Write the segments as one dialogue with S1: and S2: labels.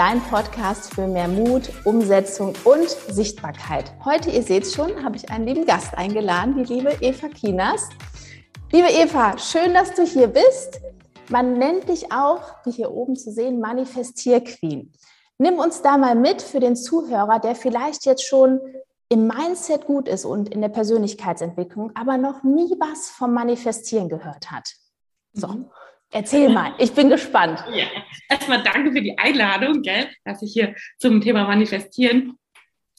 S1: dein Podcast für mehr Mut, Umsetzung und Sichtbarkeit. Heute, ihr seht schon, habe ich einen lieben Gast eingeladen, die liebe Eva Kinas. Liebe Eva, schön, dass du hier bist. Man nennt dich auch, wie hier oben zu sehen, Manifestier-Queen. Nimm uns da mal mit für den Zuhörer, der vielleicht jetzt schon im Mindset gut ist und in der Persönlichkeitsentwicklung, aber noch nie was vom Manifestieren gehört hat. So, mhm. Erzähl mal, ich bin gespannt.
S2: Ja. Erstmal danke für die Einladung, gell, dass ich hier zum Thema Manifestieren,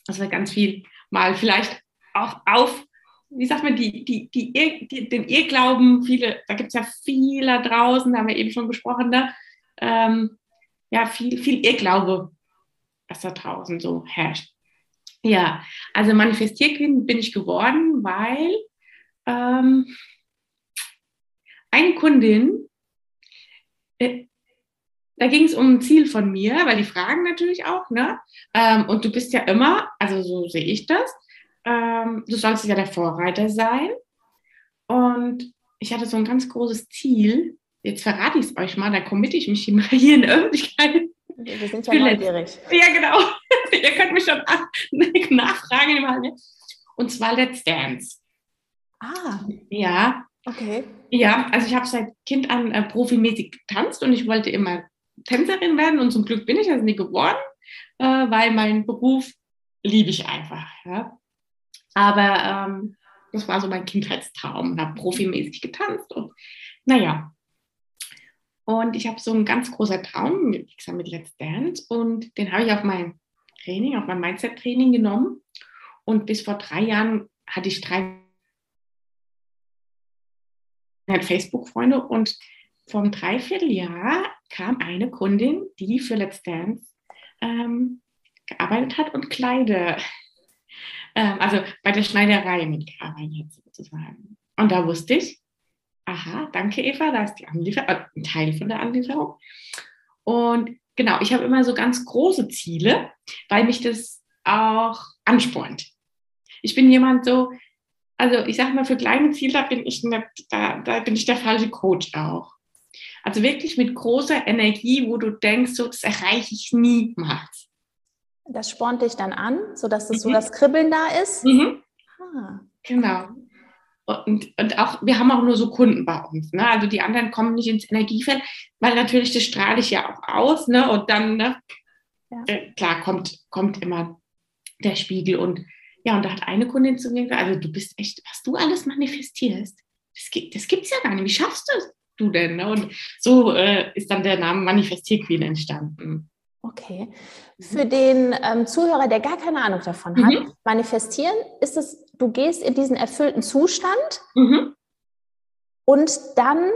S2: dass wir ganz viel mal vielleicht auch auf, wie sagt man, die, die, die, die den Irrglauben, viele, da gibt es ja viele draußen, da haben wir eben schon besprochen, ne? Ähm, ja, viel, viel Irrglaube, was da draußen so herrscht. Ja, also Manifestierkind bin ich geworden, weil ähm, eine Kundin da ging es um ein Ziel von mir, weil die fragen natürlich auch, ne? Ähm, und du bist ja immer, also so sehe ich das, ähm, du sollst ja der Vorreiter sein. Und ich hatte so ein ganz großes Ziel. Jetzt verrate ich es euch mal, da committe ich mich mal hier in der Öffentlichkeit.
S1: Wir sind ja neugierig.
S2: Ja, genau. Ihr könnt mich schon nachfragen. Und zwar Let's Dance.
S1: Ah.
S2: Ja,
S1: Okay.
S2: Ja, also ich habe seit Kind an äh, profimäßig getanzt und ich wollte immer Tänzerin werden und zum Glück bin ich das nie geworden, äh, weil mein Beruf liebe ich einfach. Ja. Aber ähm, das war so mein Kindheitstraum und habe profimäßig getanzt und naja. Und ich habe so einen ganz großer Traum mit, mit Let's Dance und den habe ich auf mein Training, auf mein Mindset-Training genommen. Und bis vor drei Jahren hatte ich drei hat Facebook-Freunde und vom Dreivierteljahr kam eine Kundin, die für Let's Dance ähm, gearbeitet hat und Kleide, ähm, also bei der Schneiderei mitgearbeitet hat sozusagen. Und da wusste ich, aha, danke Eva, da ist die Anlieferung, äh, ein Teil von der Anlieferung. Und genau, ich habe immer so ganz große Ziele, weil mich das auch anspornt. Ich bin jemand so, also ich sage mal, für kleine Ziele bin ich nicht, da, da bin ich der falsche Coach auch. Also wirklich mit großer Energie, wo du denkst, so, das erreiche ich niemals.
S1: Das spornt dich dann an, sodass das mhm. so das Kribbeln da ist.
S2: Mhm. Ah. Genau. Und, und auch, wir haben auch nur so Kunden bei uns. Ne? Also die anderen kommen nicht ins Energiefeld, weil natürlich das strahle ich ja auch aus. Ne? Und dann, ne? Ja. Äh, klar, kommt, kommt immer der Spiegel. Und ja, und da hat eine Kundin zu mir gesagt, also du bist echt, was du alles manifestierst, das, gibt, das gibt's ja gar nicht. Wie schaffst du du denn? Ne? Und so äh, ist dann der Name Manifestierqueen entstanden.
S1: Okay. Für den ähm, Zuhörer, der gar keine Ahnung davon mhm. hat, manifestieren ist es, du gehst in diesen erfüllten Zustand mhm. und dann,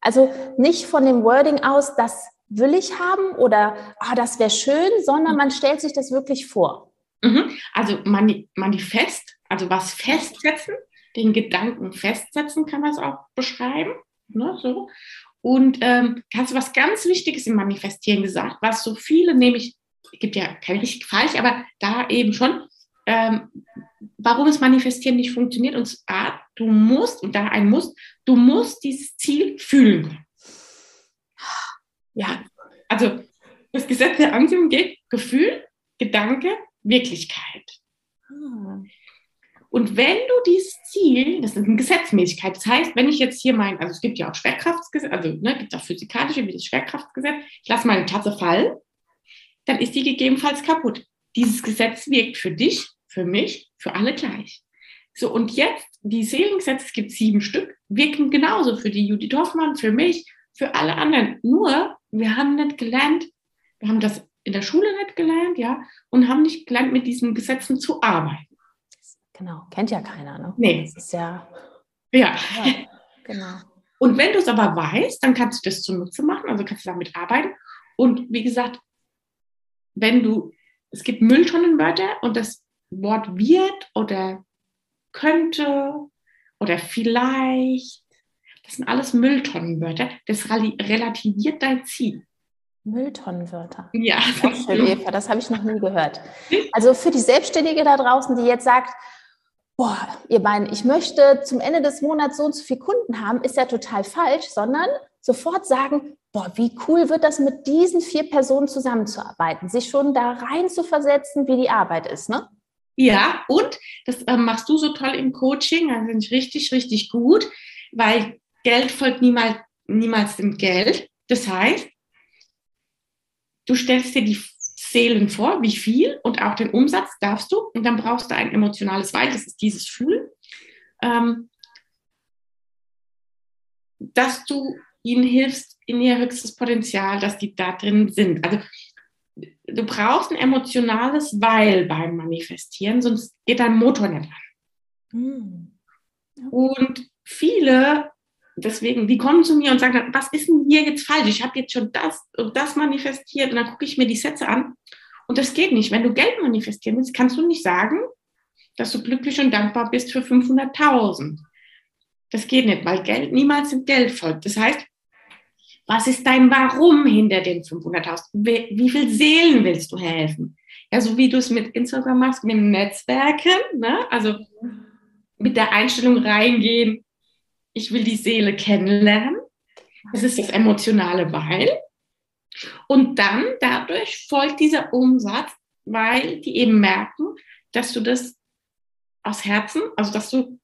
S1: also nicht von dem Wording aus, das will ich haben oder oh, das wäre schön, sondern mhm. man stellt sich das wirklich vor.
S2: Mhm. Also mani manifest, also was festsetzen, den Gedanken festsetzen kann man es auch beschreiben. Ne, so. Und ähm, hast du was ganz Wichtiges im Manifestieren gesagt, was so viele, nämlich, gibt ja kein richtig falsch, aber da eben schon, ähm, warum das Manifestieren nicht funktioniert. Und zwar, du musst, und da ein Muss, du musst dieses Ziel fühlen. Ja, also das Gesetz der Anziehung geht Gefühl, Gedanke, Wirklichkeit. Ah. Und wenn du dieses Ziel, das ist eine Gesetzmäßigkeit, das heißt, wenn ich jetzt hier mein, also es gibt ja auch Schwerkraftsgesetz, also ne, gibt es auch physikalische wie das Schwerkraftgesetz, ich lasse meine Tasse fallen, dann ist die gegebenenfalls kaputt. Dieses Gesetz wirkt für dich, für mich, für alle gleich. So, und jetzt, die Seelengesetze, es gibt sieben Stück, wirken genauso für die Judith Hoffmann, für mich, für alle anderen. Nur, wir haben nicht gelernt, wir haben das in der Schule nicht gelernt, ja, und haben nicht gelernt, mit diesen Gesetzen zu arbeiten.
S1: Genau, kennt ja keiner, ne?
S2: Nee.
S1: Das ist ja.
S2: Ja. ja genau. Und wenn du es aber weißt, dann kannst du das zunutze machen, also kannst du damit arbeiten. Und wie gesagt, wenn du, es gibt Mülltonnenwörter und das Wort wird oder könnte oder vielleicht, das sind alles Mülltonnenwörter. Das relativiert dein Ziel.
S1: Mülltonnenwörter.
S2: Ja.
S1: schön, Eva, das habe ich noch nie gehört. Also für die Selbstständige da draußen, die jetzt sagt, boah, ihr beiden, ich möchte zum Ende des Monats so und so viele Kunden haben, ist ja total falsch, sondern sofort sagen, boah, wie cool wird das mit diesen vier Personen zusammenzuarbeiten, sich schon da rein zu versetzen, wie die Arbeit ist, ne?
S2: Ja, und das äh, machst du so toll im Coaching, also finde ich richtig, richtig gut, weil Geld folgt niemals, niemals dem Geld. Das heißt, du stellst dir die Seelen vor, wie viel und auch den Umsatz darfst du und dann brauchst du ein emotionales Weil, das ist dieses Fühlen, ähm, dass du ihnen hilfst in ihr höchstes Potenzial, dass die da drin sind. Also du brauchst ein emotionales Weil beim Manifestieren, sonst geht dein Motor nicht an. Mhm. Und viele, deswegen, die kommen zu mir und sagen, was ist denn hier jetzt falsch? Ich habe jetzt schon das und das manifestiert und dann gucke ich mir die Sätze an und das geht nicht. Wenn du Geld manifestieren willst, kannst du nicht sagen, dass du glücklich und dankbar bist für 500.000. Das geht nicht, weil Geld niemals dem Geld folgt. Das heißt, was ist dein Warum hinter den 500.000? Wie viele Seelen willst du helfen? Ja, so wie du es mit Instagram machst, mit Netzwerken, ne? also mit der Einstellung reingehen, ich will die Seele kennenlernen. Das ist das emotionale Weil. Und dann dadurch folgt dieser Umsatz, weil die eben merken, dass du das aus Herzen, also dass du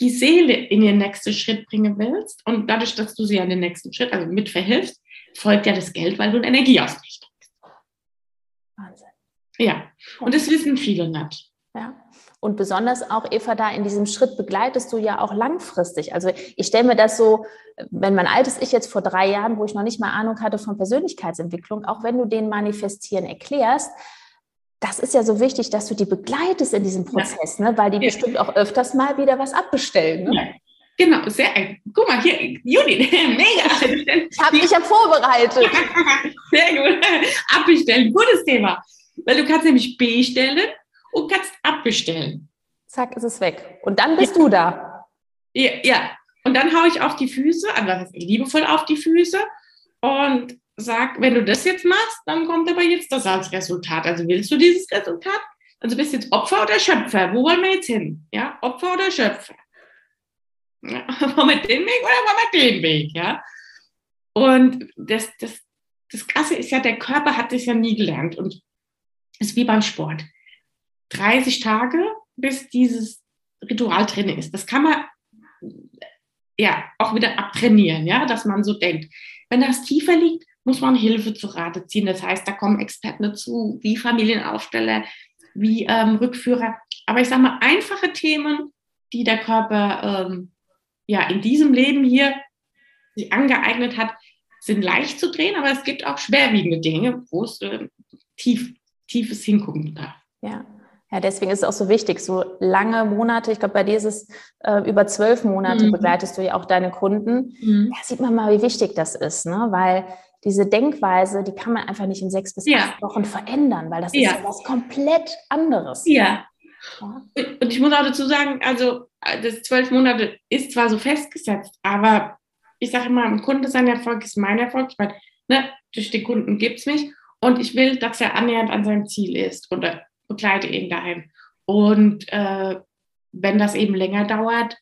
S2: die Seele in den nächsten Schritt bringen willst und dadurch, dass du sie an den nächsten Schritt, also mitverhilfst, folgt ja das Geld, weil du Energie ausrichtest. Wahnsinn. Ja, und das wissen viele nicht.
S1: Ja. Und besonders auch, Eva, da in diesem Schritt begleitest du ja auch langfristig. Also ich stelle mir das so, wenn mein altes Ich jetzt vor drei Jahren, wo ich noch nicht mal Ahnung hatte von Persönlichkeitsentwicklung, auch wenn du den Manifestieren erklärst, das ist ja so wichtig, dass du die begleitest in diesem Prozess, ja. ne? weil die ja. bestimmt auch öfters mal wieder was abbestellen. Ne? Ja.
S2: Genau, sehr. Guck mal hier, Judith,
S1: mega. Ich habe mich ja vorbereitet.
S2: sehr gut. Abbestellen, gutes Thema. Weil du kannst nämlich bestellen und kannst abbestellen.
S1: Zack, ist es weg. Und dann bist du da.
S2: Ja, ja. Und dann haue ich auf die Füße, also liebevoll auf die Füße und sag, wenn du das jetzt machst, dann kommt aber jetzt das als Resultat. Also willst du dieses Resultat? Also bist du jetzt Opfer oder Schöpfer? Wo wollen wir jetzt hin? Ja, Opfer oder Schöpfer? Ja, wollen wir den Weg oder wollen wir den Weg? Ja. Und das, das, das Krasse ist ja, der Körper hat das ja nie gelernt und ist wie beim Sport. 30 Tage, bis dieses Ritual drin ist. Das kann man ja auch wieder abtrainieren, ja, dass man so denkt. Wenn das tiefer liegt, muss man Hilfe zu Rate ziehen. Das heißt, da kommen Experten dazu, wie Familienaufsteller, wie ähm, Rückführer. Aber ich sage mal, einfache Themen, die der Körper ähm, ja in diesem Leben hier sich angeeignet hat, sind leicht zu drehen, aber es gibt auch schwerwiegende Dinge, wo es äh, tief, tiefes Hingucken darf.
S1: Ja. Ja, deswegen ist es auch so wichtig, so lange Monate, ich glaube, bei dir ist es äh, über zwölf Monate mhm. begleitest du ja auch deine Kunden. Mhm. Ja, sieht man mal, wie wichtig das ist, ne? weil diese Denkweise, die kann man einfach nicht in sechs bis ja. acht Wochen verändern, weil das ja. ist ja was komplett anderes.
S2: Ja. ja. Und ich muss auch dazu sagen, also das zwölf Monate ist zwar so festgesetzt, aber ich sage immer, ein Kunde sein Erfolg ist mein Erfolg. Ich meine, ne, durch den Kunden gibt es mich und ich will, dass er annähernd an seinem Ziel ist und begleite ihn dahin. Und äh, wenn das eben länger dauert,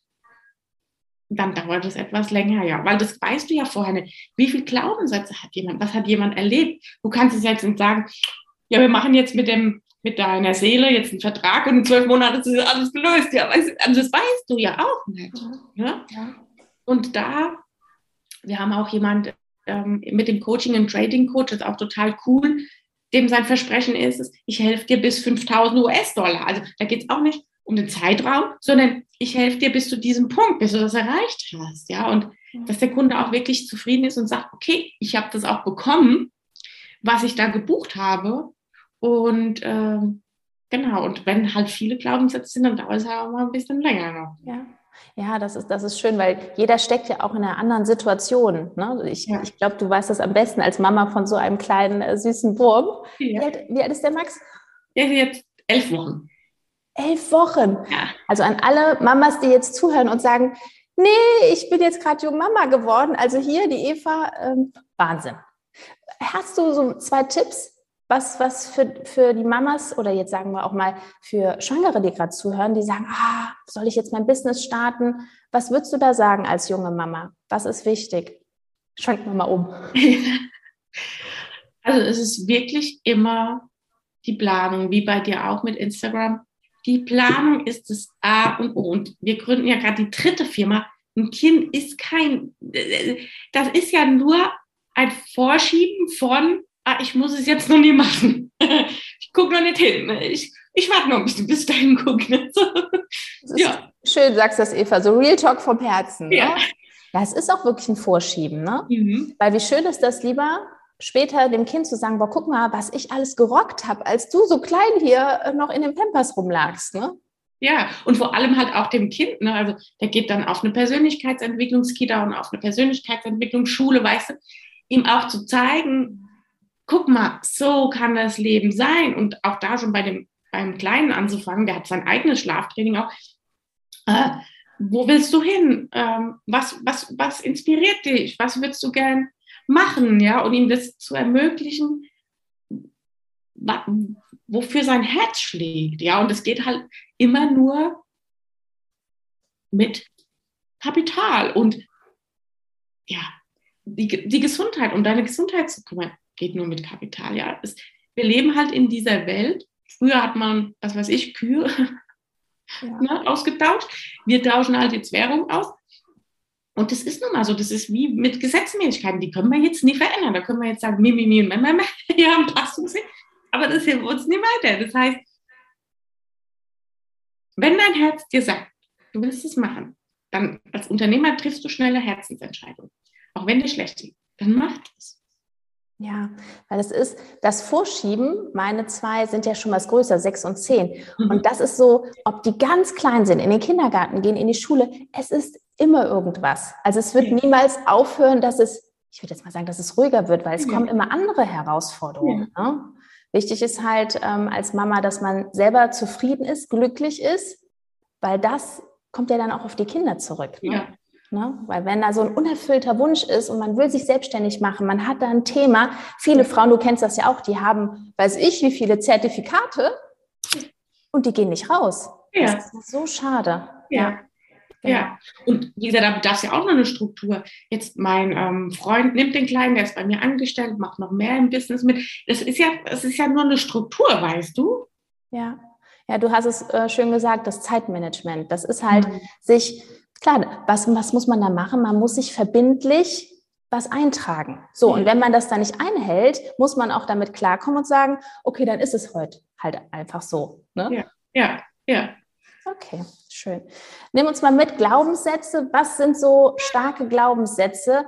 S2: dann dauert es etwas länger, ja. Weil das weißt du ja vorher nicht. Wie viele Glaubenssätze hat jemand? Was hat jemand erlebt? Du kannst es jetzt nicht sagen, ja, wir machen jetzt mit dem, mit deiner Seele jetzt einen Vertrag und in zwölf Monaten ist alles gelöst. Ja, also das weißt du ja auch nicht. Ja? ja. Und da, wir haben auch jemand ähm, mit dem Coaching und Trading Coach, das ist auch total cool, dem sein Versprechen ist, ich helfe dir bis 5000 US-Dollar. Also da geht es auch nicht um den Zeitraum, sondern ich helfe dir bis zu diesem Punkt, bis du das erreicht hast. Ja, und dass der Kunde auch wirklich zufrieden ist und sagt, okay, ich habe das auch bekommen, was ich da gebucht habe. Und ähm, genau, und wenn halt viele Glaubenssätze sind, dann dauert es halt auch mal ein bisschen länger noch.
S1: Ja. Ja, das ist, das ist schön, weil jeder steckt ja auch in einer anderen Situation. Ne? Ich, ja. ich glaube, du weißt das am besten als Mama von so einem kleinen, äh, süßen Wurm. Ja. Wie, alt, wie alt ist der Max?
S2: Der ist jetzt elf Wochen
S1: Elf Wochen.
S2: Ja.
S1: Also an alle Mamas, die jetzt zuhören und sagen, nee, ich bin jetzt gerade Jungmama geworden. Also hier die Eva, ähm, Wahnsinn. Hast du so zwei Tipps, was, was für, für die Mamas oder jetzt sagen wir auch mal für Schwangere, die gerade zuhören, die sagen, ah, soll ich jetzt mein Business starten? Was würdest du da sagen als junge Mama? Was ist wichtig? Schwenken wir mal um.
S2: Also es ist wirklich immer die Planung, wie bei dir auch mit Instagram. Die Planung ist das A und O. Und wir gründen ja gerade die dritte Firma. Ein Kind ist kein, das ist ja nur ein Vorschieben von, ah, ich muss es jetzt noch nie machen. Ich gucke noch nicht hin. Ich, ich warte noch ein bisschen, bis dahin gucke.
S1: ja. Schön, sagst du das, Eva. So Real Talk vom Herzen.
S2: Ja.
S1: Ne? Ja, es ist auch wirklich ein Vorschieben, ne?
S2: Mhm.
S1: Weil wie schön ist das lieber, später dem Kind zu sagen, boah, guck mal, was ich alles gerockt habe, als du so klein hier äh, noch in den Pampers rumlagst, ne?
S2: Ja, und vor allem halt auch dem Kind, ne? Also der geht dann auf eine Persönlichkeitsentwicklungskita und auf eine Persönlichkeitsentwicklungsschule, weißt du, ihm auch zu zeigen, guck mal, so kann das Leben sein. Und auch da schon bei dem beim Kleinen anzufangen, der hat sein eigenes Schlaftraining auch. Äh, wo willst du hin? Ähm, was, was, was inspiriert dich? Was würdest du gern machen? Ja, und ihm das zu ermöglichen, wofür sein Herz schlägt. Ja, und es geht halt immer nur mit Kapital und ja, die, die Gesundheit, um deine Gesundheit zu kümmern, geht nur mit Kapital. Ja, es, wir leben halt in dieser Welt. Früher hat man, was weiß ich, Kühe ja. ne, ausgetauscht. Wir tauschen halt jetzt Währung aus. Und das ist nun mal so, das ist wie mit Gesetzmäßigkeiten, die können wir jetzt nie verändern. Da können wir jetzt sagen, mi, mi, mi und meh, hier haben Passungssinn, aber das hilft uns nie weiter. Das heißt, wenn dein Herz dir sagt, du willst es machen, dann als Unternehmer triffst du schnelle Herzensentscheidungen. Auch wenn dir schlecht geht, dann mach es.
S1: Ja, weil es ist, das Vorschieben, meine zwei sind ja schon was größer, sechs und zehn. Mhm. Und das ist so, ob die ganz klein sind, in den Kindergarten gehen, in die Schule, es ist immer irgendwas. Also es wird ja. niemals aufhören, dass es, ich würde jetzt mal sagen, dass es ruhiger wird, weil es ja. kommen immer andere Herausforderungen. Ja. Ne? Wichtig ist halt ähm, als Mama, dass man selber zufrieden ist, glücklich ist, weil das kommt ja dann auch auf die Kinder zurück. Ne? Ne? Weil wenn da so ein unerfüllter Wunsch ist und man will sich selbstständig machen, man hat da ein Thema. Viele Frauen, du kennst das ja auch, die haben, weiß ich, wie viele Zertifikate und die gehen nicht raus. Ja. Das ist so schade.
S2: Ja. ja. Genau. Ja, und wie gesagt, da bedarf es ja auch noch eine Struktur. Jetzt mein ähm, Freund nimmt den Kleinen, der ist bei mir angestellt, macht noch mehr im Business mit. Das ist ja, das ist ja nur eine Struktur, weißt du?
S1: Ja, ja, du hast es äh, schön gesagt, das Zeitmanagement. Das ist halt mhm. sich Klar, was, was muss man da machen? Man muss sich verbindlich was eintragen. So, und wenn man das dann nicht einhält, muss man auch damit klarkommen und sagen, okay, dann ist es heute halt einfach so. Ne?
S2: Ja, ja, ja.
S1: Okay, schön. Nimm uns mal mit Glaubenssätze. Was sind so starke Glaubenssätze?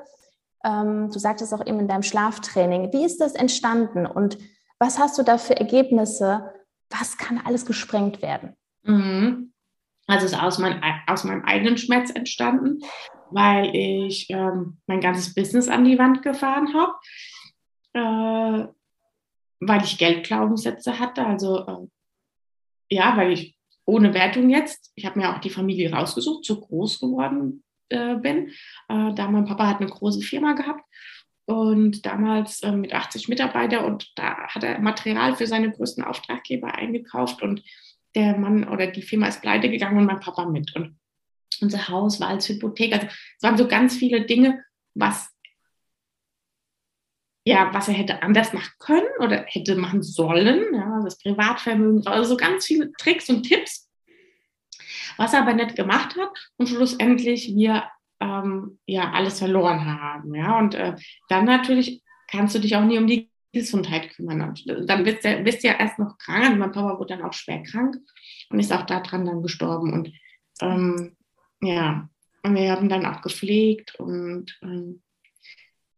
S1: Ähm, du sagtest auch eben in deinem Schlaftraining. Wie ist das entstanden und was hast du da für Ergebnisse? Was kann alles gesprengt werden?
S2: Mhm. Also ist aus, mein, aus meinem eigenen Schmerz entstanden, weil ich ähm, mein ganzes Business an die Wand gefahren habe, äh, weil ich Geldglaubenssätze hatte. Also äh, ja, weil ich ohne Wertung jetzt, ich habe mir auch die Familie rausgesucht, zu groß geworden äh, bin. Äh, da mein Papa hat eine große Firma gehabt und damals äh, mit 80 Mitarbeitern und da hat er Material für seine größten Auftraggeber eingekauft und der Mann oder die Firma ist pleite gegangen und mein Papa mit. Und unser Haus war als Hypothek. Also es waren so ganz viele Dinge, was ja, was er hätte anders machen können oder hätte machen sollen, ja, das Privatvermögen, also so ganz viele Tricks und Tipps, was er aber nicht gemacht hat und schlussendlich wir ähm, ja alles verloren haben, ja, und äh, dann natürlich kannst du dich auch nie um die Gesundheit kümmern. Und dann bist du, bist du ja erst noch krank. Also mein Papa wurde dann auch schwer krank und ist auch daran dann gestorben. Und ähm, ja, und wir haben dann auch gepflegt und ähm,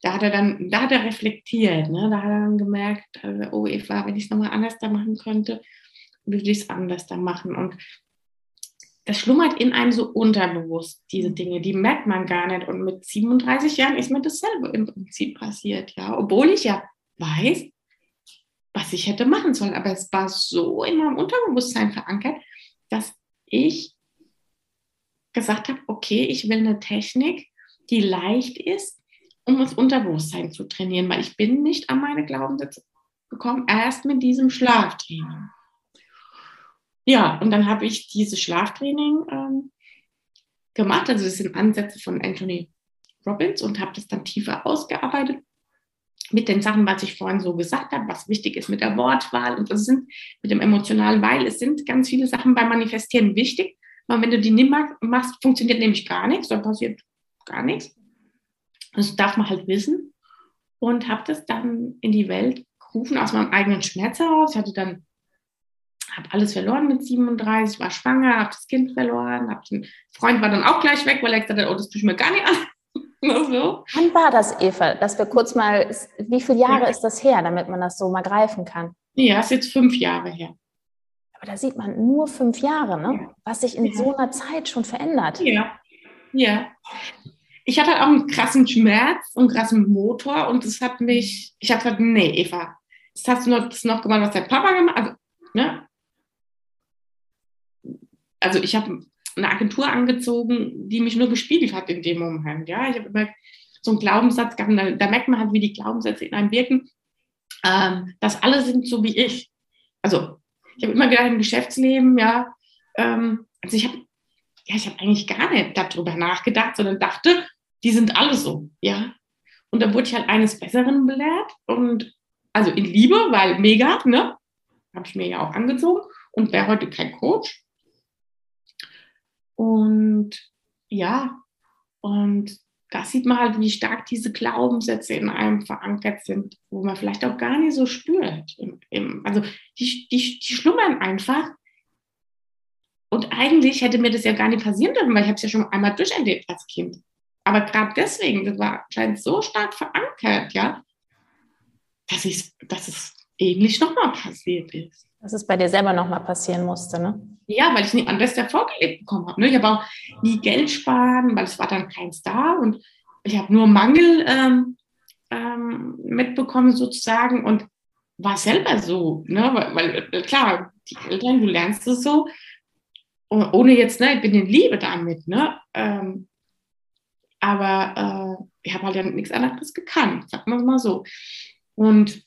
S2: da hat er dann, da hat er reflektiert, ne? da hat er dann gemerkt, also, oh Eva, wenn ich es nochmal anders da machen könnte, würde ich es anders da machen. Und das schlummert in einem so unterbewusst, diese Dinge, die merkt man gar nicht. Und mit 37 Jahren ist mir dasselbe im Prinzip passiert, ja, obwohl ich ja weiß, was ich hätte machen sollen. Aber es war so in meinem Unterbewusstsein verankert, dass ich gesagt habe, okay, ich will eine Technik, die leicht ist, um das Unterbewusstsein zu trainieren, weil ich bin nicht an meine Glaubenssätze gekommen, erst mit diesem Schlaftraining. Ja, und dann habe ich dieses Schlaftraining ähm, gemacht. Also das sind Ansätze von Anthony Robbins und habe das dann tiefer ausgearbeitet mit den Sachen, was ich vorhin so gesagt habe, was wichtig ist mit der Wortwahl und das sind mit dem emotionalen, weil es sind ganz viele Sachen beim Manifestieren wichtig. weil wenn du die nicht machst, funktioniert nämlich gar nichts, dann passiert gar nichts. Das darf man halt wissen und habe das dann in die Welt gerufen aus meinem eigenen Schmerz heraus. Ich hatte dann habe alles verloren mit 37, war schwanger, habe das Kind verloren, hab den Freund war dann auch gleich weg, weil er gesagt hat, oh, das tue ich mir gar nicht an.
S1: so. Wann war das, Eva? Dass wir kurz mal, wie viele Jahre ja. ist das her, damit man das so mal greifen kann?
S2: Ja, ist jetzt fünf Jahre her.
S1: Aber da sieht man nur fünf Jahre, ne? Ja. was sich in ja. so einer Zeit schon verändert.
S2: Ja, ja. Ich hatte auch einen krassen Schmerz und einen krassen Motor und das hat mich, ich habe gesagt, nee, Eva, das hast du noch, das noch gemacht, was dein Papa gemacht hat. Also, ne? also ich habe eine Agentur angezogen, die mich nur gespiegelt hat in dem Moment. Ja, ich habe immer so einen Glaubenssatz gehabt, da, da, merkt man halt, wie die Glaubenssätze in einem wirken, ähm, dass alle sind so wie ich. Also ich habe immer gedacht, im Geschäftsleben, ja, ähm, also ich habe ja, ich eigentlich gar nicht darüber nachgedacht, sondern dachte, die sind alle so, ja. Und da wurde ich halt eines Besseren belehrt und also in Liebe, weil mega, ne? Habe ich mir ja auch angezogen und wäre heute kein Coach. Und ja, und da sieht man halt, wie stark diese Glaubenssätze in einem verankert sind, wo man vielleicht auch gar nicht so spürt. Also die, die, die schlummern einfach. Und eigentlich hätte mir das ja gar nicht passieren dürfen, weil ich habe es ja schon einmal durcherlebt als Kind. Aber gerade deswegen, das war scheint so stark verankert, ja, dass, dass es ähnlich nochmal passiert ist.
S1: Dass es bei dir selber nochmal passieren musste, ne?
S2: Ja, weil ich nie anders vorgelebt bekommen habe. Ne? Ich habe auch nie Geld sparen, weil es war dann keins da und ich habe nur Mangel ähm, ähm, mitbekommen sozusagen und war selber so, ne? weil, weil äh, klar, die Eltern, du lernst es so, ohne jetzt, ne, ich bin in Liebe damit, ne? Ähm, aber äh, ich habe halt ja nichts anderes gekannt, sagen wir mal so. Und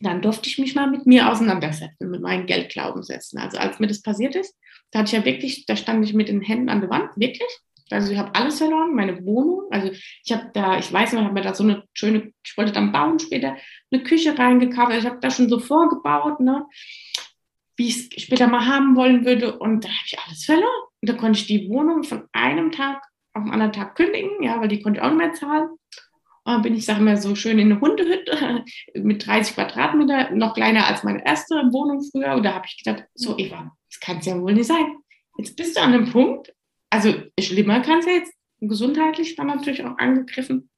S2: dann durfte ich mich mal mit mir auseinandersetzen, mit meinen Geldglaubenssätzen. Also als mir das passiert ist, da hatte ich ja wirklich, da stand ich mit den Händen an der Wand, wirklich. Also ich habe alles verloren, meine Wohnung. Also ich habe da, ich weiß noch, ich habe mir da so eine schöne, ich wollte dann bauen später, eine Küche reingekauft. Also ich habe da schon so vorgebaut, ne, wie ich es später mal haben wollen würde. Und da habe ich alles verloren. Und da konnte ich die Wohnung von einem Tag auf den anderen Tag kündigen, ja, weil die konnte ich auch nicht mehr zahlen. Und bin ich, sage mal, so schön in eine Hundehütte mit 30 Quadratmeter, noch kleiner als meine erste Wohnung früher. Und da habe ich gedacht, so Eva, das kann es ja wohl nicht sein. Jetzt bist du an einem Punkt, also schlimmer kann es ja jetzt, gesundheitlich war natürlich auch angegriffen.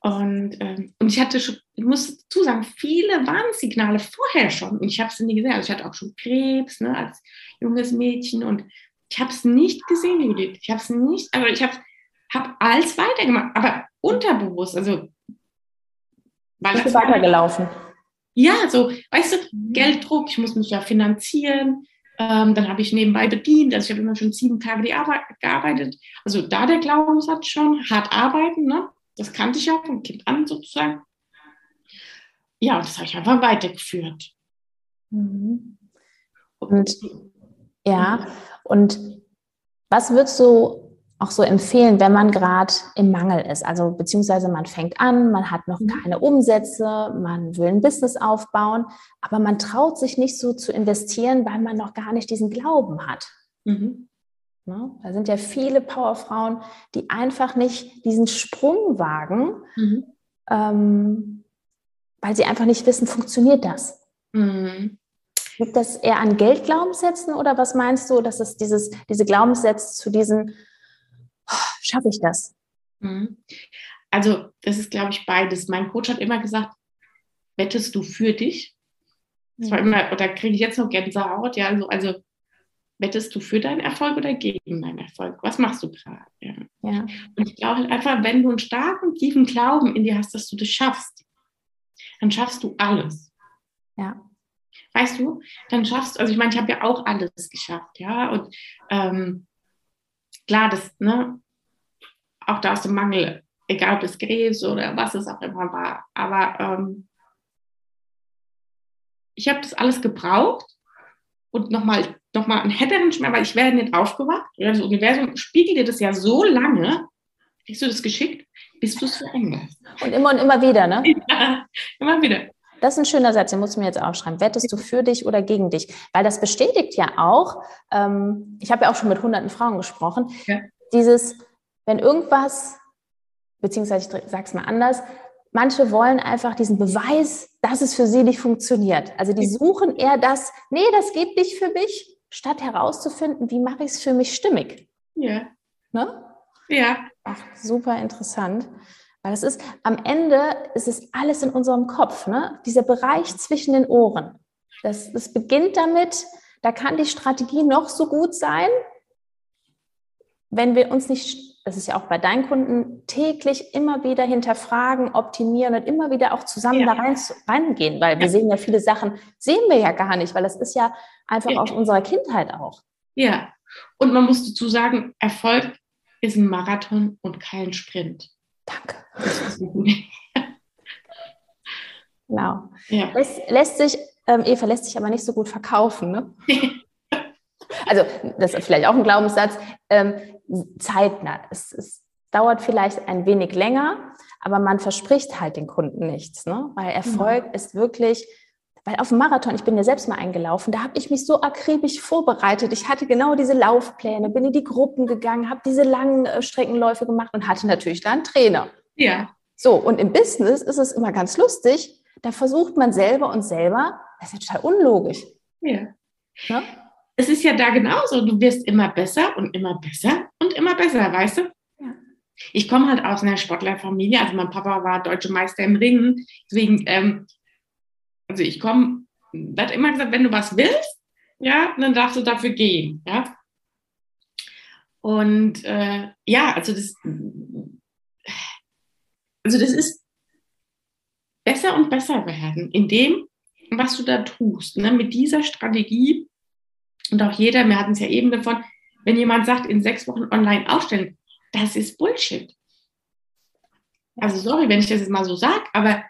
S2: Und, ähm, und ich hatte schon, ich muss dazu sagen, viele Warnsignale vorher schon. Und ich habe sie nie gesehen. Also ich hatte auch schon Krebs ne, als junges Mädchen und ich habe es nicht gesehen, Judith. Ich habe es nicht, also ich habe hab alles weitergemacht, aber unterbewusst. Also,
S1: weil Bist du weitergelaufen?
S2: Ja, so, weißt du, Gelddruck, ich muss mich ja finanzieren. Ähm, dann habe ich nebenbei bedient, also ich habe immer schon sieben Tage die Arbeit, gearbeitet. Also da der Glaubenssatz schon, hart arbeiten, ne? das kannte ich ja vom Kind an sozusagen. Ja, und das habe ich einfach weitergeführt.
S1: Mhm. Und ja, und was würdest du auch so empfehlen, wenn man gerade im Mangel ist? Also beziehungsweise man fängt an, man hat noch mhm. keine Umsätze, man will ein Business aufbauen, aber man traut sich nicht so zu investieren, weil man noch gar nicht diesen Glauben hat. Mhm. Ne? Da sind ja viele Powerfrauen, die einfach nicht diesen Sprung wagen, mhm. ähm, weil sie einfach nicht wissen, funktioniert das? Mhm. Liegt das eher an Geldglaubenssätzen oder was meinst du, dass es dieses, diese Glaubenssätze zu diesem schaffe ich das?
S2: Mhm. Also, das ist, glaube ich, beides. Mein Coach hat immer gesagt, wettest du für dich? Das war mhm. immer, oder kriege ich jetzt noch Gänsehaut? Ja, also, also wettest du für deinen Erfolg oder gegen deinen Erfolg? Was machst du gerade? Ja. ja. Und ich glaube halt einfach, wenn du einen starken, tiefen Glauben in dir hast, dass du das schaffst, dann schaffst du alles.
S1: Ja.
S2: weißt du, dann schaffst du, also ich meine, ich habe ja auch alles geschafft, ja, und ähm, klar, das, ne, auch da aus dem Mangel, egal ob das Krebs oder was es auch immer war, aber ähm, ich habe das alles gebraucht und nochmal noch mal einen härteren Schmerz, weil ich wäre nicht aufgewacht. Das Universum spiegelt dir das ja so lange, kriegst du das geschickt, bis du es veränderst.
S1: Und immer und immer wieder, ne?
S2: Ja, immer wieder.
S1: Das ist ein schöner Satz, den musst du mir jetzt aufschreiben. Wettest du für dich oder gegen dich? Weil das bestätigt ja auch, ähm, ich habe ja auch schon mit hunderten Frauen gesprochen, ja. dieses, wenn irgendwas, beziehungsweise ich sage es mal anders, manche wollen einfach diesen Beweis, dass es für sie nicht funktioniert. Also die suchen eher das, nee, das geht nicht für mich, statt herauszufinden, wie mache ich es für mich stimmig.
S2: Ja.
S1: Ne?
S2: Ja.
S1: Ach, super interessant. Weil es ist, am Ende ist es alles in unserem Kopf, ne? Dieser Bereich zwischen den Ohren. Das, das beginnt damit, da kann die Strategie noch so gut sein, wenn wir uns nicht, das ist ja auch bei deinen Kunden, täglich immer wieder hinterfragen, optimieren und immer wieder auch zusammen ja. da rein, reingehen, weil wir sehen ja viele Sachen, sehen wir ja gar nicht, weil das ist ja einfach ja. aus unserer Kindheit auch.
S2: Ja, und man muss dazu sagen, Erfolg ist ein Marathon und kein Sprint.
S1: Danke. genau. Ja. Lässt, lässt, sich, ähm, Eva lässt sich aber nicht so gut verkaufen, ne? also, das ist vielleicht auch ein Glaubenssatz. Ähm, zeitnah. Es, es, dauert vielleicht ein wenig länger, aber man verspricht halt den Kunden nichts, ne? Weil Erfolg mhm. ist wirklich weil auf dem Marathon, ich bin ja selbst mal eingelaufen, da habe ich mich so akribisch vorbereitet. Ich hatte genau diese Laufpläne, bin in die Gruppen gegangen, habe diese langen äh, Streckenläufe gemacht und hatte natürlich da einen Trainer.
S2: Ja.
S1: So, und im Business ist es immer ganz lustig, da versucht man selber und selber, das ist ja total unlogisch.
S2: Ja. ja. Es ist ja da genauso, du wirst immer besser und immer besser und immer besser, weißt du? Ja. Ich komme halt aus einer Sportlerfamilie, also mein Papa war deutsche Meister im Ringen, deswegen ähm, also ich komme, da hat immer gesagt, wenn du was willst, ja, dann darfst du dafür gehen, ja. Und äh, ja, also das, also das ist besser und besser werden in dem, was du da tust, ne? mit dieser Strategie. Und auch jeder, wir hatten es ja eben davon, wenn jemand sagt, in sechs Wochen online aufstellen, das ist Bullshit. Also sorry, wenn ich das jetzt mal so sage, aber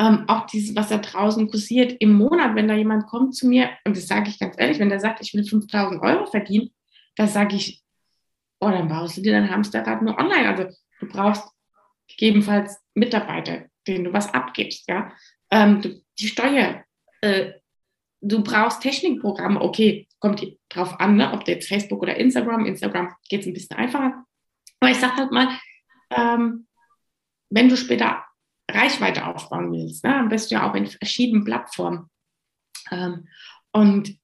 S2: ähm, auch dieses, was da draußen kursiert im Monat, wenn da jemand kommt zu mir, und das sage ich ganz ehrlich, wenn der sagt, ich will 5000 Euro verdienen, da sage ich, oh, dann baust du dir dein Hamsterrad nur online. Also du brauchst gegebenenfalls Mitarbeiter, denen du was abgibst, ja. Ähm, du, die Steuer, äh, du brauchst Technikprogramme, okay, kommt drauf an, ne, ob jetzt Facebook oder Instagram, Instagram geht es ein bisschen einfacher. Aber ich sage halt mal, ähm, wenn du später Reichweite aufbauen willst, ne, dann bist du ja auch in verschiedenen Plattformen. Ähm, und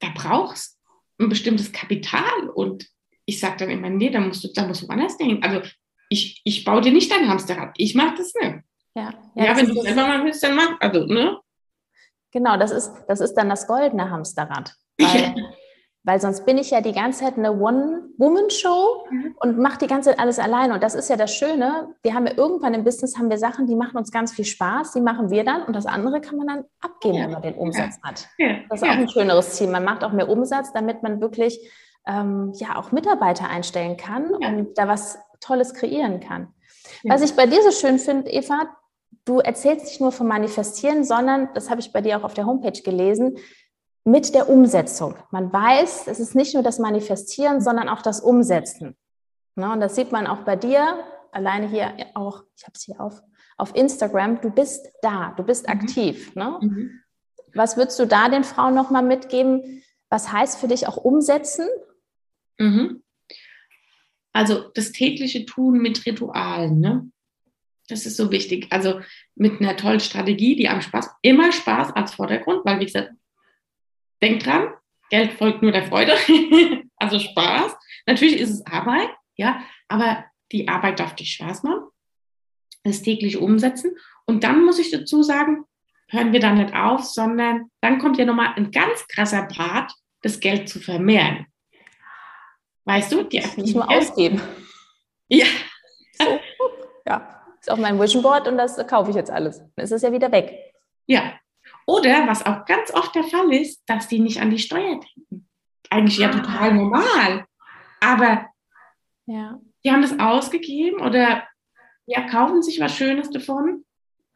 S2: da brauchst du ein bestimmtes Kapital. Und ich sage dann immer, nee, da musst du, da musst du woanders denken. Also ich, ich baue dir nicht dein Hamsterrad. Ich mache das nicht.
S1: Ja,
S2: ja, ja wenn du selber mal willst, dann mach. Also, ne?
S1: Genau, das ist, das ist dann das goldene Hamsterrad. Weil Weil sonst bin ich ja die ganze Zeit eine One-Woman-Show mhm. und mache die ganze Zeit alles alleine. Und das ist ja das Schöne. Wir haben ja irgendwann im Business haben wir Sachen, die machen uns ganz viel Spaß, die machen wir dann und das andere kann man dann abgeben, ja. wenn man den Umsatz ja. hat. Ja. Das ist auch ein schöneres Ziel. Man macht auch mehr Umsatz, damit man wirklich ähm, ja auch Mitarbeiter einstellen kann und da was Tolles kreieren kann. Was ich bei dir so schön finde, Eva, du erzählst nicht nur vom Manifestieren, sondern, das habe ich bei dir auch auf der Homepage gelesen, mit der Umsetzung. Man weiß, es ist nicht nur das Manifestieren, sondern auch das Umsetzen. Ne, und das sieht man auch bei dir, alleine hier auch, ich habe es hier auf, auf Instagram, du bist da, du bist mhm. aktiv. Ne? Mhm. Was würdest du da den Frauen nochmal mitgeben? Was heißt für dich auch umsetzen?
S2: Mhm. Also das tägliche Tun mit Ritualen, ne? Das ist so wichtig. Also mit einer tollen Strategie, die am Spaß, immer Spaß als Vordergrund, weil wie gesagt, Denk dran, Geld folgt nur der Freude, also Spaß. Natürlich ist es Arbeit, ja, aber die Arbeit darf dir Spaß machen, das täglich umsetzen. Und dann muss ich dazu sagen, hören wir da nicht auf, sondern dann kommt ja nochmal ein ganz krasser Part, das Geld zu vermehren. Weißt du,
S1: die nicht nur ausgeben.
S2: Ja.
S1: So. Ja, ist auch mein Vision Board und das kaufe ich jetzt alles. Dann ist es ja wieder weg.
S2: Ja, Oder was auch ganz oft der Fall ist, dass die nicht an die Steuer denken. Eigentlich ja total normal. Aber ja. die haben das ausgegeben oder ja, kaufen sich was Schönes davon.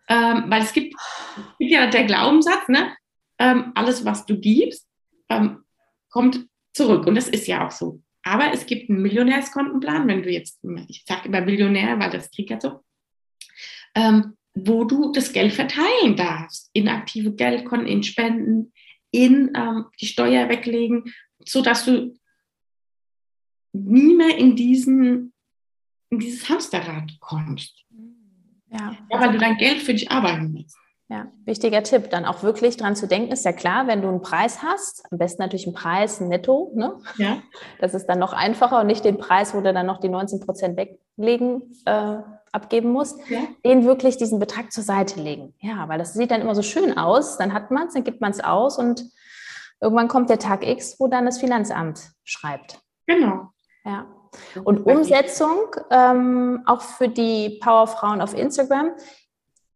S2: Ähm, weil es gibt, es gibt, ja der Glaubenssatz, ne? Ähm, alles, was du gibst, ähm, kommt zurück. Und das ist ja auch so. Aber es gibt einen Millionärskontenplan, wenn du jetzt, ich sage immer Millionär, weil das kriegt ja so, ähm, wo du das Geld verteilen darfst. In aktive Geldkonten, in Spenden, in ähm, die Steuer weglegen, sodass du nie mehr in, diesen, in dieses Hamsterrad kommst. Ja. ja, weil du dein Geld für dich arbeiten lässt.
S1: Ja, wichtiger Tipp. Dann auch wirklich dran zu denken, ist ja klar, wenn du einen Preis hast, am besten natürlich einen Preis netto, ne? Ja. Das ist dann noch einfacher und nicht den Preis, wo du dann noch die 19 Prozent weglegen, äh, abgeben musst, ja. den wirklich diesen Betrag zur Seite legen. Ja, weil das sieht dann immer so schön aus, dann hat man es, dann gibt man es aus und irgendwann kommt der Tag X, wo dann das Finanzamt schreibt.
S2: Genau.
S1: Ja. Und Umsetzung, ähm, auch für die Powerfrauen auf Instagram,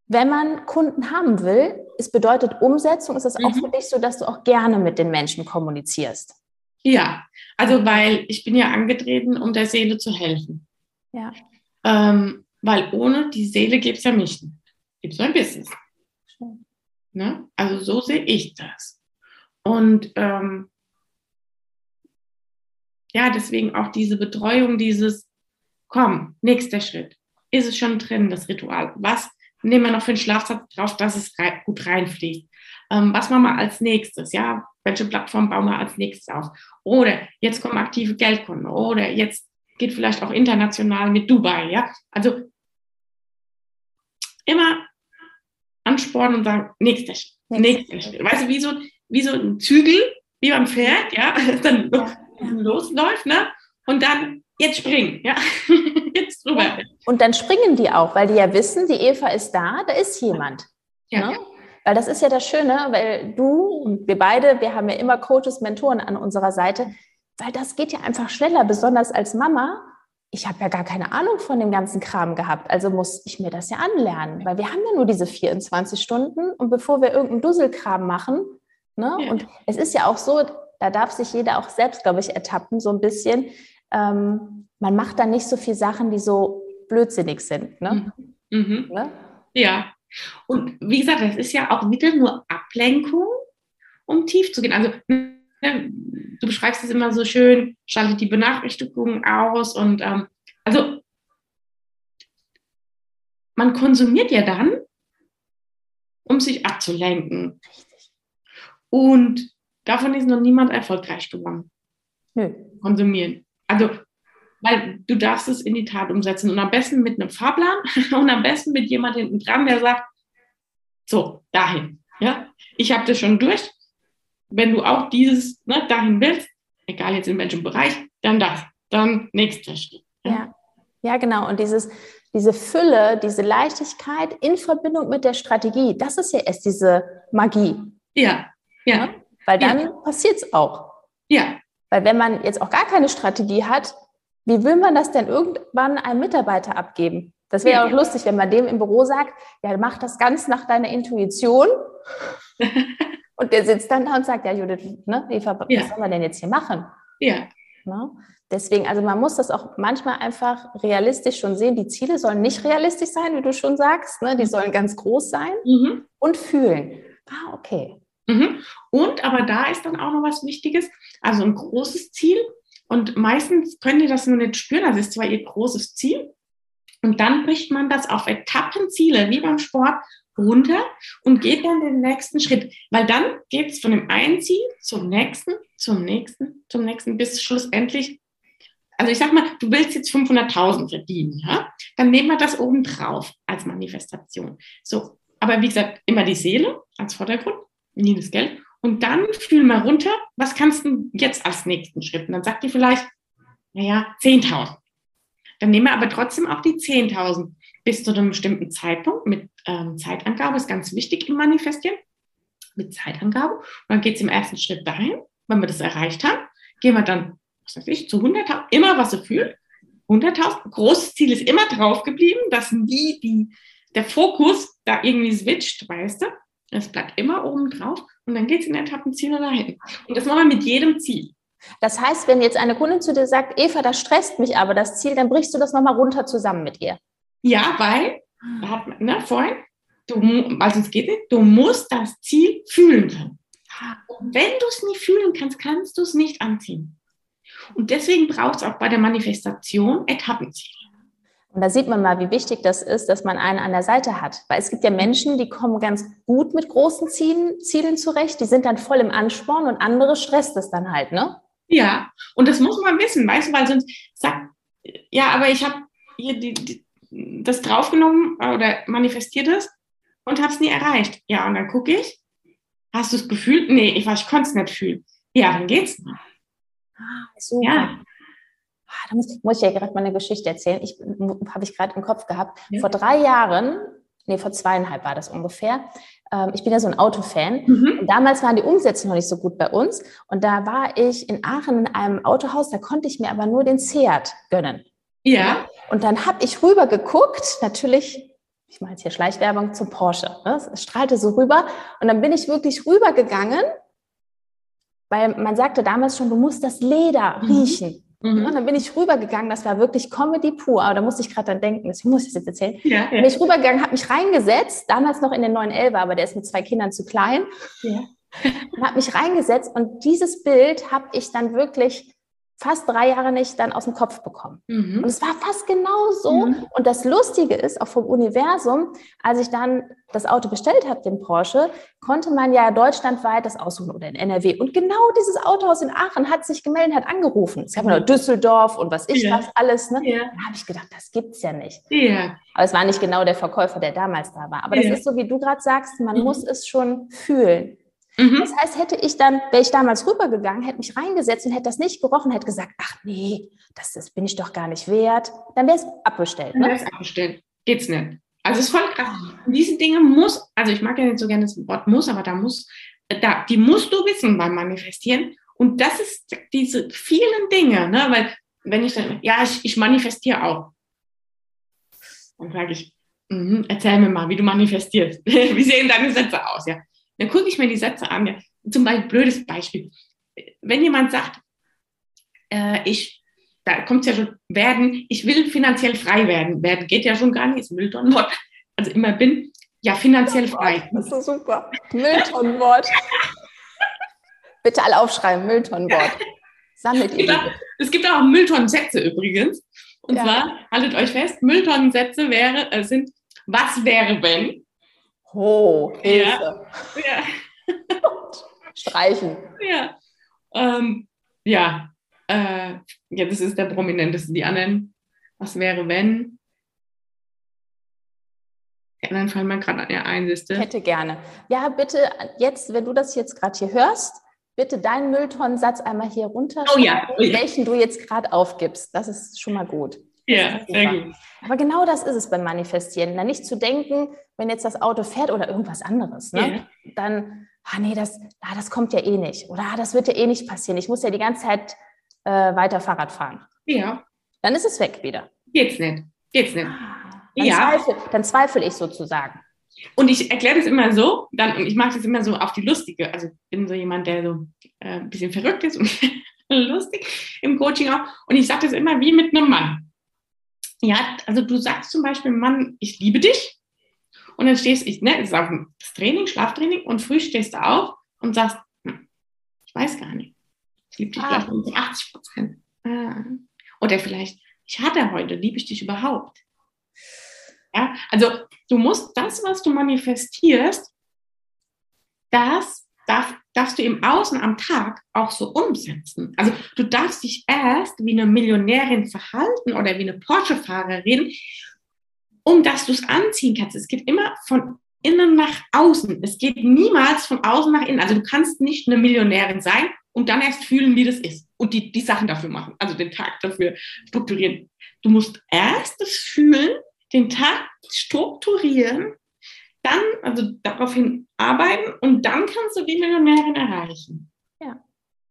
S1: wenn man Kunden haben will, es bedeutet Umsetzung, ist das auch mhm. für dich so, dass du auch gerne mit den Menschen kommunizierst?
S2: Ja, also weil ich bin ja angetreten, um der Seele zu helfen. Ja. Ähm, weil ohne die Seele gibt es ja mich nicht. Gibt es ein Business. Ne? Also so sehe ich das. Und ähm, ja, deswegen auch diese Betreuung, dieses, komm, nächster Schritt. Ist es schon drin, das Ritual? Was nehmen wir noch für einen Schlafsatz drauf, dass es rein, gut reinfließt? Ähm, was machen wir als nächstes? Ja, welche Plattform bauen wir als nächstes auf? Oder jetzt kommen aktive Geldkonten. Oder jetzt geht vielleicht auch international mit Dubai. Ja, also immer anspornen und sagen, nächster Schritt, nächster Schritt. Weißt du, wie so, wie so ein Zügel, wie beim Pferd, ja, dann ja losläuft, ne? Und dann jetzt springen, ja,
S1: jetzt drüber. Und dann springen die auch, weil die ja wissen, die Eva ist da, da ist jemand. Ja, ne? ja. Weil das ist ja das Schöne, weil du und wir beide, wir haben ja immer Coaches, Mentoren an unserer Seite, weil das geht ja einfach schneller, besonders als Mama. Ich habe ja gar keine Ahnung von dem ganzen Kram gehabt, also muss ich mir das ja anlernen, weil wir haben ja nur diese 24 Stunden und bevor wir irgendeinen Dusselkram machen, ne? Ja. und es ist ja auch so, da darf sich jeder auch selbst, glaube ich, ertappen, so ein bisschen. Ähm, man macht dann nicht so viele Sachen, die so blödsinnig sind. Ne?
S2: Mhm. mhm. Ne? Ja. Und wie gesagt, das ist ja auch wieder nur Ablenkung, um tief zu gehen. Also ne, du beschreibst es immer so schön, schaltet die Benachrichtigungen aus und ähm, also man konsumiert ja dann, um sich abzulenken. Und Davon ist noch niemand erfolgreich geworden. Nö. Konsumieren. Also, weil du darfst es in die Tat umsetzen und am besten mit einem Fahrplan und am besten mit jemandem hinten dran, der sagt, so, dahin. Ja, ich habe das schon durch. Wenn du auch dieses ne, dahin willst, egal jetzt in welchem Bereich, dann das, dann nächster Schritt.
S1: Ja. ja, ja, genau. Und dieses, diese Fülle, diese Leichtigkeit in Verbindung mit der Strategie, das ist ja erst diese Magie.
S2: Ja, ja. ja?
S1: Weil dann ja. passiert es auch.
S2: Ja.
S1: Weil wenn man jetzt auch gar keine Strategie hat, wie will man das denn irgendwann einem Mitarbeiter abgeben? Das wäre ja. auch lustig, wenn man dem im Büro sagt, ja, mach das ganz nach deiner Intuition. und der sitzt dann da und sagt, ja, Judith, ne, Eva, was ja. soll man denn jetzt hier machen?
S2: Ja.
S1: Ne? Deswegen, also man muss das auch manchmal einfach realistisch schon sehen. Die Ziele sollen nicht realistisch sein, wie du schon sagst. Ne? Die sollen ganz groß sein mhm. und fühlen. Ah, okay.
S2: Mhm. Und aber da ist dann auch noch was Wichtiges, also ein großes Ziel. Und meistens können die das nur nicht spüren. Das ist zwar ihr großes Ziel. Und dann bricht man das auf Etappenziele, wie beim Sport, runter und geht dann den nächsten Schritt. Weil dann geht es von dem einen Ziel zum nächsten, zum nächsten, zum nächsten, bis schlussendlich also ich sag mal, du willst jetzt 500.000 verdienen, ja? Dann nehmen wir das oben drauf als Manifestation. So, aber wie gesagt, immer die Seele als Vordergrund nie das Geld. Und dann fühl mal runter, was kannst du jetzt als nächsten Schritt? Und dann sagt die vielleicht, naja, 10.000. Dann nehmen wir aber trotzdem auch die 10.000 bis zu einem bestimmten Zeitpunkt mit ähm, Zeitangabe, ist ganz wichtig im Manifestieren, mit Zeitangabe. Und dann geht es im ersten Schritt dahin, wenn wir das erreicht haben, gehen wir dann, was weiß ich, zu 100.000, immer was er fühlt. 100.000, großes Ziel ist immer drauf geblieben, dass nie die, der Fokus da irgendwie switcht, weißt du? Es bleibt immer oben drauf und dann geht es in Etappenziele dahin. Und das machen wir mit jedem Ziel.
S1: Das heißt, wenn jetzt eine Kundin zu dir sagt, Eva, das stresst mich aber das Ziel, dann brichst du das nochmal runter zusammen mit ihr.
S2: Ja, weil, hat ne, vorhin, du, also es geht nicht, du musst das Ziel fühlen können. Und wenn du es nicht fühlen kannst, kannst du es nicht anziehen. Und deswegen braucht es auch bei der Manifestation Etappenziele.
S1: Und da sieht man mal, wie wichtig das ist, dass man einen an der Seite hat. Weil es gibt ja Menschen, die kommen ganz gut mit großen Zielen, Zielen zurecht, die sind dann voll im Ansporn und andere stresst es dann halt, ne?
S2: Ja, und das muss man wissen, weißt du, weil sonst sagt, ja, aber ich habe hier die, die, das draufgenommen oder manifestiert es und habe es nie erreicht. Ja, und dann gucke ich, hast du es gefühlt? Nee, ich, ich konnte es nicht fühlen. Ja, dann geht's nicht.
S1: Ah, super. Ja. Ah, da muss, muss ich ja gerade mal eine Geschichte erzählen. Ich habe ich gerade im Kopf gehabt. Ja. Vor drei Jahren, nee, vor zweieinhalb war das ungefähr. Ähm, ich bin ja so ein Autofan. Mhm. Und damals waren die Umsätze noch nicht so gut bei uns. Und da war ich in Aachen in einem Autohaus, da konnte ich mir aber nur den Seat gönnen.
S2: Ja.
S1: Und dann habe ich rüber geguckt, natürlich ich mache jetzt hier Schleichwerbung zum Porsche. Ne? Es strahlte so rüber. Und dann bin ich wirklich rübergegangen, weil man sagte damals schon, du musst das Leder mhm. riechen. Mhm. Und dann bin ich rübergegangen, das war wirklich Comedy pur, aber da musste ich gerade dann denken, deswegen muss ich das jetzt erzählen. Ja, ja. Bin ich rübergegangen, habe mich reingesetzt, damals noch in den 911, aber der ist mit zwei Kindern zu klein. Ja. Und habe mich reingesetzt und dieses Bild habe ich dann wirklich fast drei Jahre nicht dann aus dem Kopf bekommen. Mhm. Und es war fast genau so. Mhm. Und das Lustige ist, auch vom Universum, als ich dann das Auto bestellt habe, den Porsche, konnte man ja deutschlandweit das aussuchen oder in NRW. Und genau dieses Autohaus in Aachen hat sich gemeldet, hat angerufen. Es gab noch Düsseldorf und was ich ja. was alles. Ne? Ja. Da habe ich gedacht, das gibt's ja nicht. Ja. Aber es war nicht genau der Verkäufer, der damals da war. Aber das ist so, wie du gerade sagst, man mhm. muss es schon fühlen. Mhm. Das heißt, hätte ich dann, wäre ich damals rübergegangen, hätte mich reingesetzt und hätte das nicht gerochen, hätte gesagt, ach nee, das, das bin ich doch gar nicht wert, dann wäre es abbestellt.
S2: Ne? Dann wäre es abbestellt. Geht's nicht. Also es ist voll krass. Und diese Dinge muss, also ich mag ja nicht so gerne das Wort muss, aber da muss, da, die musst du wissen beim Manifestieren. Und das ist diese vielen Dinge, ne? weil wenn ich dann, ja, ich, ich manifestiere auch. Dann sage ich, mh, erzähl mir mal, wie du manifestierst. wie sehen deine Sätze aus? Ja, dann gucke ich mir die Sätze an. Ja. Zum Beispiel, blödes Beispiel. Wenn jemand sagt, äh, ich, da kommt es ja schon, werden, ich will finanziell frei werden. Werden geht ja schon gar nicht, ist Mülltonnenwort. Also immer bin, ja, finanziell frei.
S1: Das ist so super. Mülltonnenwort. Bitte alle aufschreiben, Mülltonnenwort.
S2: Sammelt ihr. Es, es gibt auch Mülltonnensätze übrigens. Und ja. zwar, haltet euch fest, Mülltonnensätze wäre, äh, sind, was wäre, wenn?
S1: Oh, Hilfe. Ja. ja. Streichen.
S2: Ja. Ähm, ja. Äh, ja, das ist der prominenteste. Die anderen, was wäre, wenn? Die anderen fallen mir gerade ja, ein,
S1: siehste. Hätte gerne. Ja, bitte, jetzt, wenn du das jetzt gerade hier hörst, bitte deinen Mülltonnensatz einmal hier runter,
S2: oh ja. oh ja.
S1: welchen du jetzt gerade aufgibst. Das ist schon mal gut.
S2: Ja, sehr gut.
S1: Aber genau das ist es beim Manifestieren. Dann nicht zu denken, wenn jetzt das Auto fährt oder irgendwas anderes, ne? Ja. dann, ah nee, das, ah, das kommt ja eh nicht. Oder ah, das wird ja eh nicht passieren. Ich muss ja die ganze Zeit äh, weiter Fahrrad fahren.
S2: Ja.
S1: Dann ist es weg wieder.
S2: Geht's nicht. Geht's nicht.
S1: Ah, dann, ja. zweifel, dann zweifle ich sozusagen.
S2: Und ich erkläre das immer so, dann, und ich mache das immer so auf die lustige. Also ich bin so jemand, der so äh, ein bisschen verrückt ist und lustig im Coaching auch. Und ich sage das immer wie mit einem Mann. Ja, also du sagst zum Beispiel, Mann, ich liebe dich. Und dann stehst ich, ne, das ist auch das Training, Schlaftraining, und früh stehst du auf und sagst, hm, ich weiß gar nicht. Ich liebe dich ah. vielleicht um 80 Prozent. Ah. Oder vielleicht, ich hatte heute, liebe ich dich überhaupt? Ja, also du musst das, was du manifestierst, das darf, darfst du im Außen am Tag auch so umsetzen. Also du darfst dich erst wie eine Millionärin verhalten oder wie eine Porsche-Fahrerin, um dass du es anziehen kannst. Es geht immer von innen nach außen. Es geht niemals von außen nach innen. Also du kannst nicht eine Millionärin sein und dann erst fühlen, wie das ist und die, die Sachen dafür machen, also den Tag dafür strukturieren. Du musst erst das fühlen, den Tag strukturieren dann, also daraufhin arbeiten und dann kannst du die Millionärin erreichen.
S1: Ja,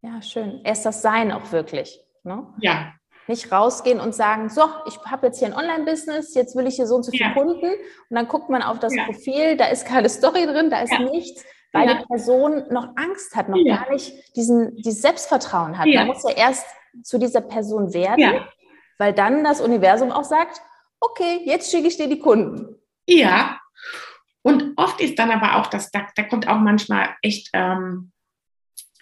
S1: ja, schön. Erst das Sein auch wirklich. Ne?
S2: Ja,
S1: Nicht rausgehen und sagen, so, ich habe jetzt hier ein Online-Business, jetzt will ich hier so und so viele ja. Kunden. Und dann guckt man auf das ja. Profil, da ist keine Story drin, da ist ja. nichts, weil die Person noch Angst hat, noch gar nicht diesen, dieses Selbstvertrauen hat. Man muss ja erst zu dieser Person werden, weil dann das Universum auch sagt, okay, jetzt schicke ich dir die Kunden.
S2: Ja, und oft ist dann aber auch das, da, da kommt auch manchmal echt, ähm,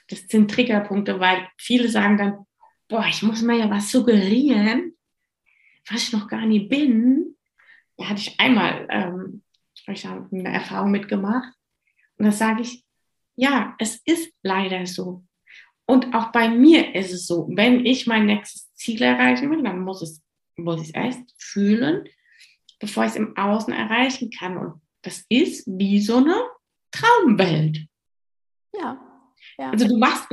S2: das sind Triggerpunkte, weil viele sagen dann, boah, ich muss mir ja was suggerieren, was ich noch gar nicht bin. Da hatte ich einmal ähm, ich habe eine Erfahrung mitgemacht. Und da sage ich, ja, es ist leider so. Und auch bei mir ist es so, wenn ich mein nächstes Ziel erreichen will, dann muss, es, muss ich es erst fühlen, bevor ich es im Außen erreichen kann. Und das ist wie so eine Traumwelt.
S1: Ja. ja.
S2: Also du machst,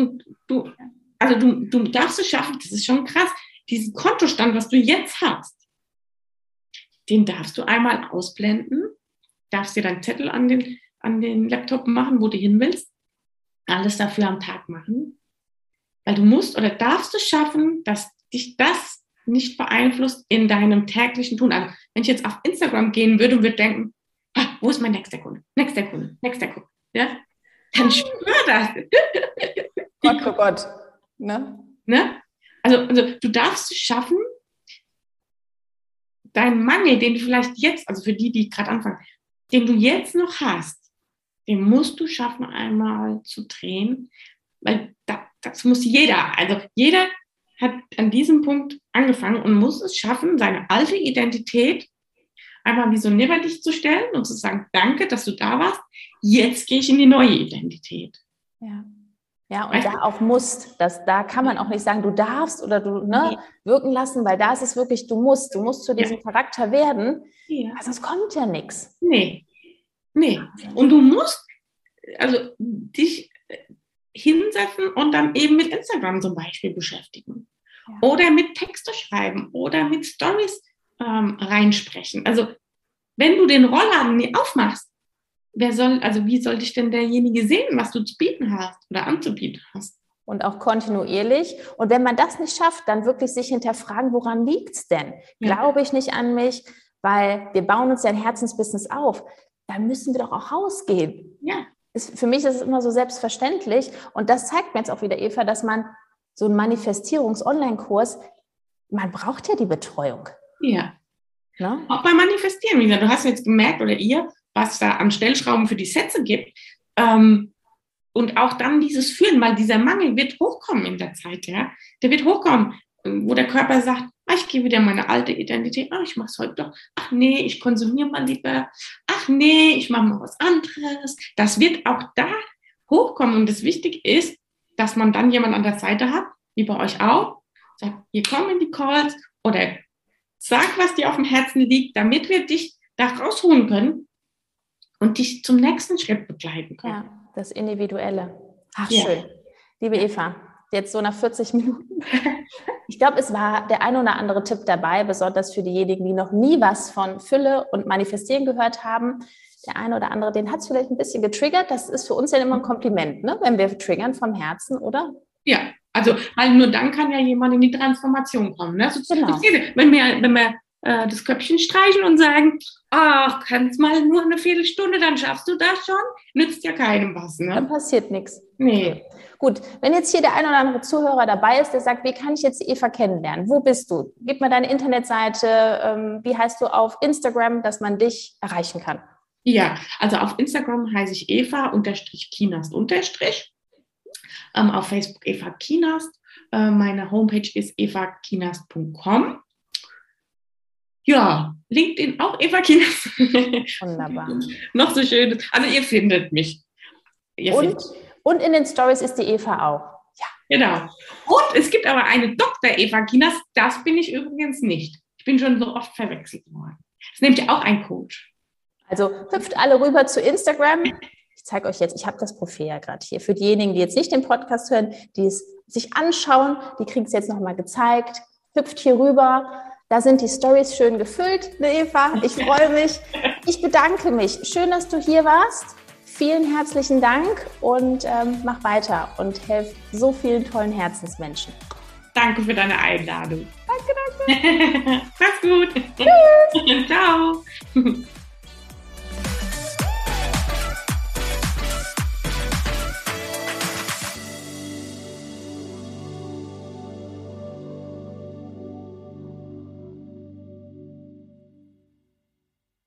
S2: du, also du, du darfst es schaffen, das ist schon krass, diesen Kontostand, was du jetzt hast, den darfst du einmal ausblenden, darfst dir deinen Zettel an den, an den Laptop machen, wo du hin willst, alles dafür am Tag machen, weil du musst oder darfst es schaffen, dass dich das nicht beeinflusst in deinem täglichen Tun. Also wenn ich jetzt auf Instagram gehen würde und würde denken, wo ist mein nächster Kunde? Nächster Kunde, nächster Kunde. Ja? Dann spür das.
S1: Gott, oh Gott. Ne?
S2: Ne? Also, also du darfst es schaffen, deinen Mangel, den du vielleicht jetzt, also für die, die gerade anfangen, den du jetzt noch hast, den musst du schaffen, einmal zu drehen, weil das, das muss jeder, also jeder hat an diesem Punkt angefangen und muss es schaffen, seine alte Identität einmal wie so neben dich zu stellen und zu sagen, danke, dass du da warst. Jetzt gehe ich in die neue Identität.
S1: Ja. Ja, und weißt da auch musst, das, da kann man auch nicht sagen, du darfst oder du ne, nee. wirken lassen, weil da ist es wirklich, du musst, du musst zu diesem ja. Charakter werden, ja. also es kommt ja nichts.
S2: Nee, nee. Und du musst also dich hinsetzen und dann eben mit Instagram zum Beispiel beschäftigen. Ja. Oder mit Texte schreiben oder mit Stories ähm, reinsprechen. Also wenn du den Rollladen nie aufmachst, wer soll, also wie soll dich denn derjenige sehen, was du zu bieten hast oder anzubieten hast?
S1: Und auch kontinuierlich. Und wenn man das nicht schafft, dann wirklich sich hinterfragen, woran liegt es denn? Ja. Glaube ich nicht an mich? Weil wir bauen uns ja ein Herzensbusiness auf. Dann müssen wir doch auch rausgehen.
S2: Ja.
S1: Ist, für mich ist es immer so selbstverständlich. Und das zeigt mir jetzt auch wieder, Eva, dass man so einen Manifestierungs-Online-Kurs, man braucht ja die Betreuung.
S2: Ja. Ne? Auch beim Manifestieren, wie gesagt, du hast jetzt gemerkt, oder ihr, was da an Stellschrauben für die Sätze gibt. Ähm, und auch dann dieses Fühlen, weil dieser Mangel wird hochkommen in der Zeit, ja. Der wird hochkommen, wo der Körper sagt, ah, ich gehe wieder meine alte Identität, ah, ich mache es heute doch, ach nee, ich konsumiere mal lieber, ach nee, ich mache mal was anderes. Das wird auch da hochkommen und das wichtig ist, dass man dann jemand an der Seite hat, wie bei euch auch, sagt, hier kommen die Calls oder sag, was dir auf dem Herzen liegt, damit wir dich da rausholen können und dich zum nächsten Schritt begleiten können. Ja,
S1: das Individuelle. Ach, ja. schön. Liebe Eva, jetzt so nach 40 Minuten. Ich glaube, es war der ein oder andere Tipp dabei, besonders für diejenigen, die noch nie was von Fülle und Manifestieren gehört haben. Der eine oder andere, den hat es vielleicht ein bisschen getriggert. Das ist für uns ja immer ein Kompliment, ne? wenn wir triggern vom Herzen, oder?
S2: Ja, also weil nur dann kann ja jemand in die Transformation kommen. Ne? So, genau. wenn wir, wenn wir äh, das Köpfchen streichen und sagen, ach, kannst mal nur eine Viertelstunde, dann schaffst du das schon, nützt ja keinem was. Ne?
S1: Dann passiert nichts.
S2: Nee.
S1: Gut, wenn jetzt hier der ein oder andere Zuhörer dabei ist, der sagt, wie kann ich jetzt Eva kennenlernen? Wo bist du? Gib mir deine Internetseite. Ähm, wie heißt du auf Instagram, dass man dich erreichen kann?
S2: Ja, also auf Instagram heiße ich Eva-Kinast- ähm, auf Facebook Eva Kinast. Äh, meine Homepage ist evakinast.com. Ja, LinkedIn auch Eva Kinas.
S1: Wunderbar.
S2: Noch so schön. Also ihr findet mich.
S1: Ihr und, findet. und in den Stories ist die Eva auch.
S2: Ja. Genau. Und es gibt aber eine Dr. Eva Kinas. Das bin ich übrigens nicht. Ich bin schon so oft verwechselt worden. Das ist nämlich auch ein Coach.
S1: Also hüpft alle rüber zu Instagram. Ich zeige euch jetzt, ich habe das Profil ja gerade hier. Für diejenigen, die jetzt nicht den Podcast hören, die es sich anschauen, die kriegen es jetzt nochmal gezeigt. Hüpft hier rüber da sind die Stories schön gefüllt, ne Eva. Ich freue mich. Ich bedanke mich. Schön, dass du hier warst. Vielen herzlichen Dank und ähm, mach weiter und helf so vielen tollen Herzensmenschen.
S2: Danke für deine Einladung.
S1: Danke.
S2: Mach's gut. Tschüss. Ciao.